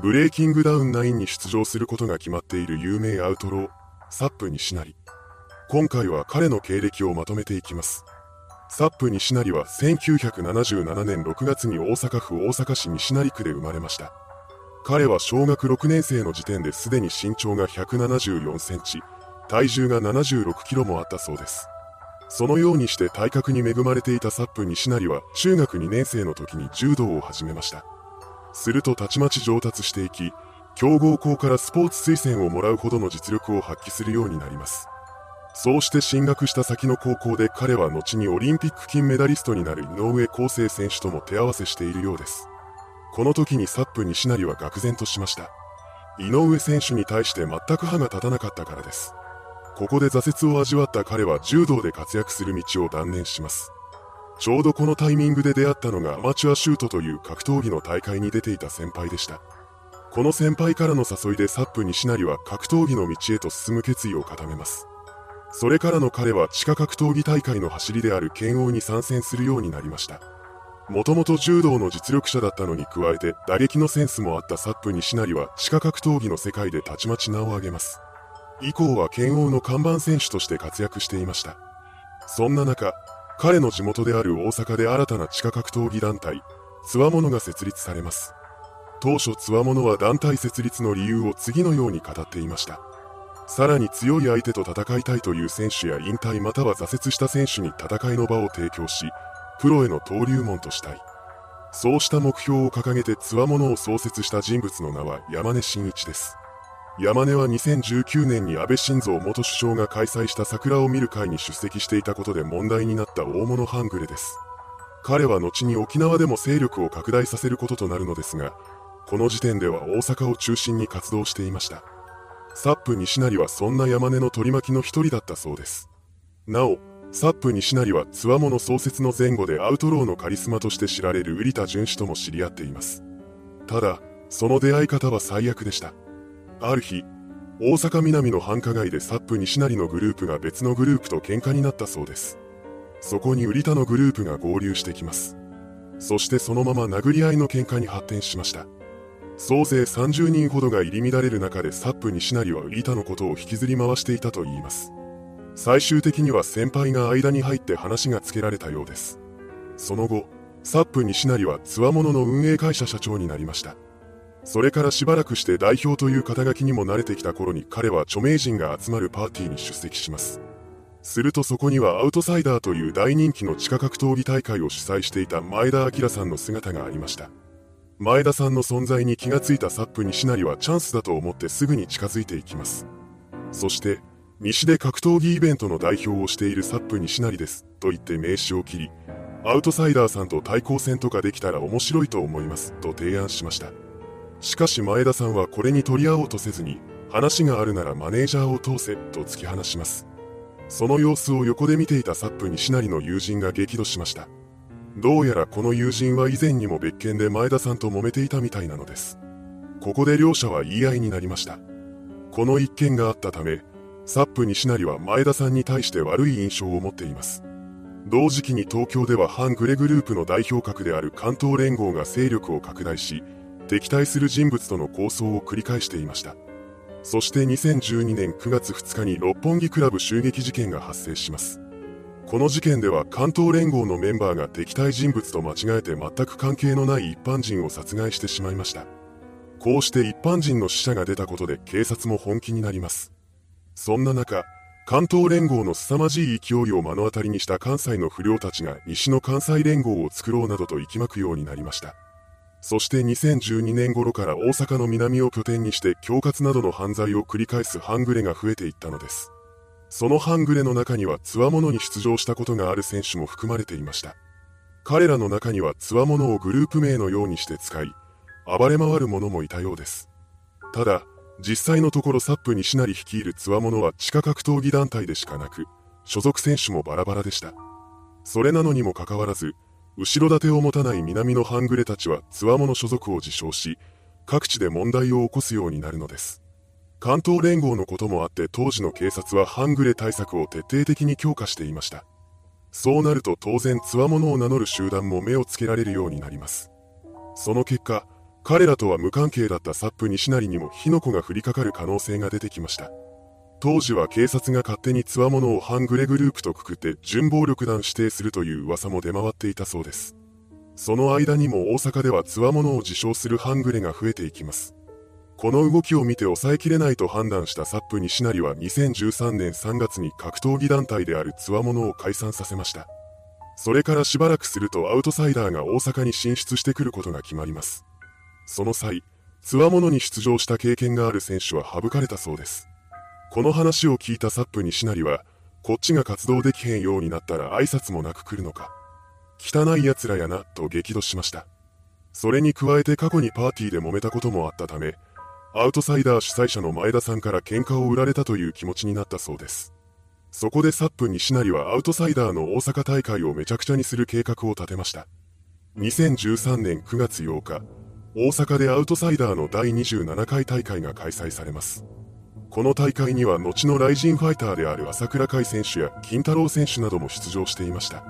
ブレイキングダウン9に出場することが決まっている有名アウトロー、サップ西成。今回は彼の経歴をまとめていきます。サップ西成は1977年6月に大阪府大阪市西成区で生まれました。彼は小学6年生の時点ですでに身長が174センチ、体重が76キロもあったそうです。そのようにして体格に恵まれていたサップ西成は中学2年生の時に柔道を始めました。するとたちまち上達していき、強豪校からスポーツ推薦をもらうほどの実力を発揮するようになります。そうして進学した先の高校で彼は後にオリンピック金メダリストになる井上康生選手とも手合わせしているようです。この時にサップ西成は愕然としました。井上選手に対して全く歯が立たなかったからです。ここで挫折を味わった彼は柔道で活躍する道を断念します。ちょうどこのタイミングで出会ったのがアマチュアシュートという格闘技の大会に出ていた先輩でした。この先輩からの誘いでサップ西成は格闘技の道へと進む決意を固めます。それからの彼は地下格闘技大会の走りである剣王に参戦するようになりました。もともと柔道の実力者だったのに加えて打撃のセンスもあったサップ西成は地下格闘技の世界でたちまち名を挙げます。以降は剣王の看板選手として活躍していました。そんな中、彼の地元である大阪で新たな地下格闘技団体、つわものが設立されます。当初つわものは団体設立の理由を次のように語っていました。さらに強い相手と戦いたいという選手や引退または挫折した選手に戦いの場を提供し、プロへの登竜門としたい。そうした目標を掲げてつわものを創設した人物の名は山根真一です。山根は2019年に安倍晋三元首相が開催した桜を見る会に出席していたことで問題になった大物半グレです。彼は後に沖縄でも勢力を拡大させることとなるのですが、この時点では大阪を中心に活動していました。サップ西成はそんな山根の取り巻きの一人だったそうです。なお、サップ西成はつわもの創設の前後でアウトローのカリスマとして知られる瓜田淳氏とも知り合っています。ただ、その出会い方は最悪でした。ある日、大阪南の繁華街でサップ西成のグループが別のグループと喧嘩になったそうです。そこに売田のグループが合流してきます。そしてそのまま殴り合いの喧嘩に発展しました。総勢30人ほどが入り乱れる中でサップ西成は売田のことを引きずり回していたと言います。最終的には先輩が間に入って話がつけられたようです。その後、サップ西成はつわものの運営会社社長になりました。それからしばらくして代表という肩書きにも慣れてきた頃に彼は著名人が集まるパーティーに出席します。するとそこにはアウトサイダーという大人気の地下格闘技大会を主催していた前田明さんの姿がありました。前田さんの存在に気がついたサップ西成はチャンスだと思ってすぐに近づいていきます。そして、西で格闘技イベントの代表をしているサップ西成です、と言って名刺を切り、アウトサイダーさんと対抗戦とかできたら面白いと思います、と提案しました。しかし前田さんはこれに取り合おうとせずに、話があるならマネージャーを通せ、と突き放します。その様子を横で見ていたサップ西成の友人が激怒しました。どうやらこの友人は以前にも別件で前田さんと揉めていたみたいなのです。ここで両者は言い合いになりました。この一件があったため、サップ西成は前田さんに対して悪い印象を持っています。同時期に東京では反グレグループの代表格である関東連合が勢力を拡大し、敵対する人物との抗争を繰り返していました。そして2012年9月2日に六本木クラブ襲撃事件が発生します。この事件では関東連合のメンバーが敵対人物と間違えて全く関係のない一般人を殺害してしまいました。こうして一般人の死者が出たことで警察も本気になります。そんな中、関東連合の凄まじい勢いを目の当たりにした関西の不良たちが西の関西連合を作ろうなどと息巻くようになりました。そして2012年頃から大阪の南を拠点にして恐喝などの犯罪を繰り返す半グレが増えていったのです。その半グレの中にはつわものに出場したことがある選手も含まれていました。彼らの中にはつわものをグループ名のようにして使い、暴れ回る者もいたようです。ただ、実際のところサップ西成率いるつわものは地下格闘技団体でしかなく、所属選手もバラバラでした。それなのにもかかわらず、後ろ盾を持たない南の半グレたちはつわもの所属を自称し、各地で問題を起こすようになるのです。関東連合のこともあって当時の警察は半グレ対策を徹底的に強化していました。そうなると当然つわものを名乗る集団も目をつけられるようになります。その結果、彼らとは無関係だったサップ西成にも火の粉が降りかかる可能性が出てきました。当時は警察が勝手に強者を反グレグループとくくって準暴力団指定するという噂も出回っていたそうです。その間にも大阪では強者を自称する半グレが増えていきます。この動きを見て抑えきれないと判断したサップ西成は2013年3月に格闘技団体である強者を解散させました。それからしばらくするとアウトサイダーが大阪に進出してくることが決まります。その際、強者に出場した経験がある選手は省かれたそうです。この話を聞いたサップ西成は、こっちが活動できへんようになったら挨拶もなく来るのか。汚い奴らやな、と激怒しました。それに加えて過去にパーティーで揉めたこともあったため、アウトサイダー主催者の前田さんから喧嘩を売られたという気持ちになったそうです。そこでサップ西成はアウトサイダーの大阪大会をめちゃくちゃにする計画を立てました。2013年9月8日、大阪でアウトサイダーの第27回大会が開催されます。この大会には後のライジンファイターである朝倉海選手や金太郎選手なども出場していました。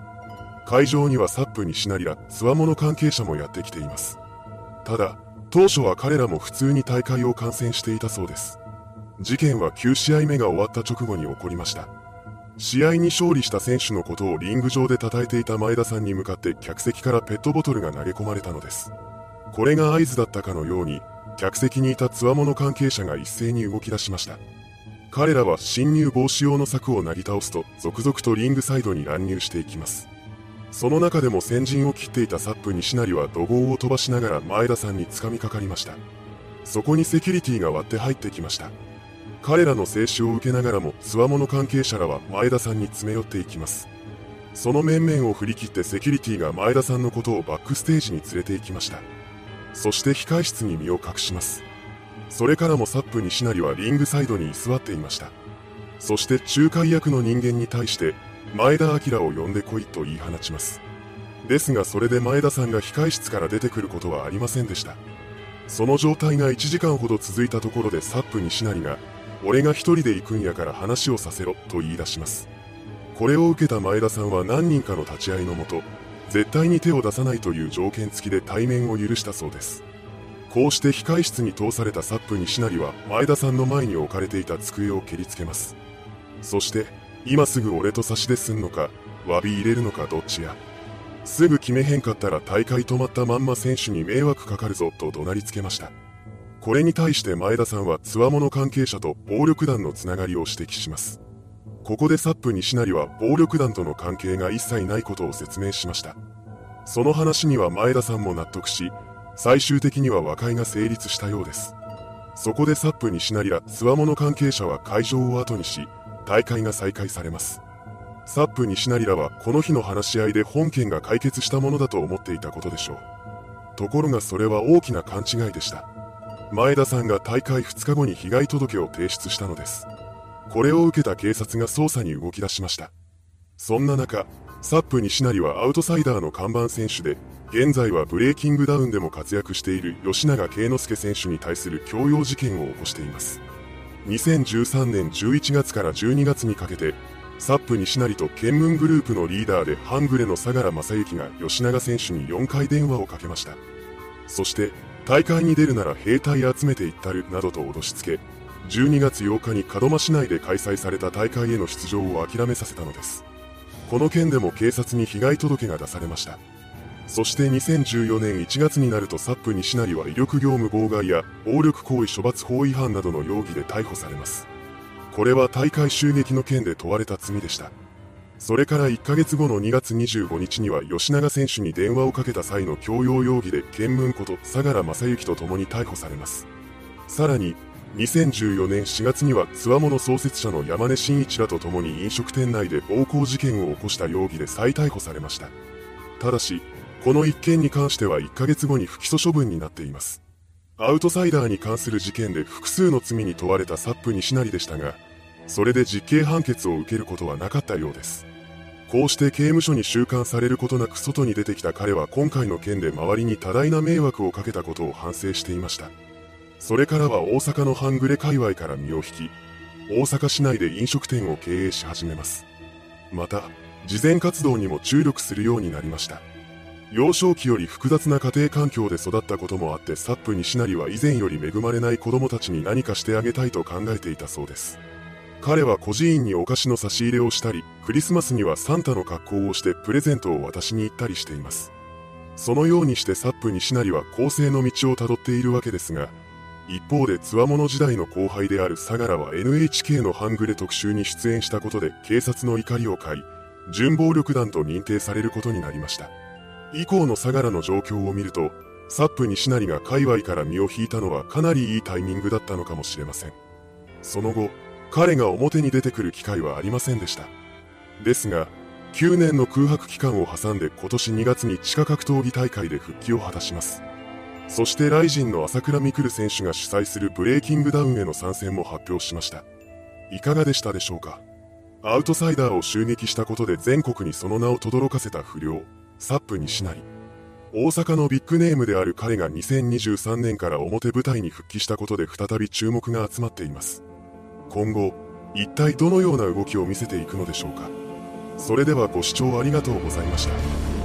会場にはサップにしなりら、つわもの関係者もやってきています。ただ、当初は彼らも普通に大会を観戦していたそうです。事件は9試合目が終わった直後に起こりました。試合に勝利した選手のことをリング上で叩いていた前田さんに向かって客席からペットボトルが投げ込まれたのです。これが合図だったかのように、客席にいた強者関係者が一斉に動き出しました。彼らは侵入防止用の柵をなぎ倒すと続々とリングサイドに乱入していきます。その中でも先陣を切っていたサップ西成は怒号を飛ばしながら前田さんに掴みかかりました。そこにセキュリティが割って入ってきました。彼らの制止を受けながらも強者関係者らは前田さんに詰め寄っていきます。その面々を振り切ってセキュリティが前田さんのことをバックステージに連れて行きました。そして控室に身を隠します。それからもサップ西成はリングサイドに居座っていました。そして仲介役の人間に対して、前田明を呼んでこいと言い放ちます。ですがそれで前田さんが控室から出てくることはありませんでした。その状態が1時間ほど続いたところでサップ西成が、俺が一人で行くんやから話をさせろと言い出します。これを受けた前田さんは何人かの立ち会いのもと、絶対に手を出さないという条件付きで対面を許したそうです。こうして控室に通されたサップ西成は前田さんの前に置かれていた机を蹴りつけます。そして、今すぐ俺と差し出すんのか、詫び入れるのかどっちや。すぐ決めへんかったら大会止まったまんま選手に迷惑かかるぞと怒鳴りつけました。これに対して前田さんは強者関係者と暴力団のつながりを指摘します。ここでサップ西成は暴力団との関係が一切ないことを説明しました。その話には前田さんも納得し、最終的には和解が成立したようです。そこでサップ西成ら強者関係者は会場を後にし、大会が再開されます。サップ西成らはこの日の話し合いで本件が解決したものだと思っていたことでしょう。ところがそれは大きな勘違いでした。前田さんが大会2日後に被害届を提出したのです。これを受けた警察が捜査に動き出しました。そんな中、サップ西成はアウトサイダーの看板選手で、現在はブレイキングダウンでも活躍している吉永慶之助選手に対する強要事件を起こしています。2013年11月から12月にかけて、サップ西成と県民グループのリーダーでハングレの相良正幸が吉永選手に4回電話をかけました。そして、大会に出るなら兵隊集めていったるなどと脅しつけ、12月8日に門真市内で開催された大会への出場を諦めさせたのです。この件でも警察に被害届が出されました。そして2014年1月になるとサップ西成は威力業務妨害や暴力行為処罰法違反などの容疑で逮捕されます。これは大会襲撃の件で問われた罪でした。それから1ヶ月後の2月25日には吉永選手に電話をかけた際の強要容疑で検問こと相良正幸と共に逮捕されます。さらに2014年4月にはつわもの創設者の山根真一らと共に飲食店内で暴行事件を起こした容疑で再逮捕されました。ただし、この一件に関しては1ヶ月後に不起訴処分になっています。アウトサイダーに関する事件で複数の罪に問われたサップ西成でしたが、それで実刑判決を受けることはなかったようです。こうして刑務所に収監されることなく外に出てきた彼は今回の件で周りに多大な迷惑をかけたことを反省していました。それからは大阪の半グレ界隈から身を引き、大阪市内で飲食店を経営し始めます。また、慈善活動にも注力するようになりました。幼少期より複雑な家庭環境で育ったこともあってサップ西成は以前より恵まれない子供たちに何かしてあげたいと考えていたそうです彼は孤児院にお菓子の差し入れをしたりクリスマスにはサンタの格好をしてプレゼントを渡しに行ったりしていますそのようにしてサップ西成は更生の道をたどっているわけですが一方でつわもの時代の後輩である相良は NHK の半グレ特集に出演したことで警察の怒りを買い準暴力団と認定されることになりました以降の相良の状況を見ると、サップ西成が界隈から身を引いたのはかなりいいタイミングだったのかもしれません。その後、彼が表に出てくる機会はありませんでした。ですが、9年の空白期間を挟んで今年2月に地下格闘技大会で復帰を果たします。そしてライジンの朝倉未来選手が主催するブレイキングダウンへの参戦も発表しました。いかがでしたでしょうか？アウトサイダーを襲撃したことで全国にその名を轟かせた不良。サップ西成。大阪のビッグネームである彼が2023年から表舞台に復帰したことで再び注目が集まっています。今後、一体どのような動きを見せていくのでしょうか？それではご視聴ありがとうございました。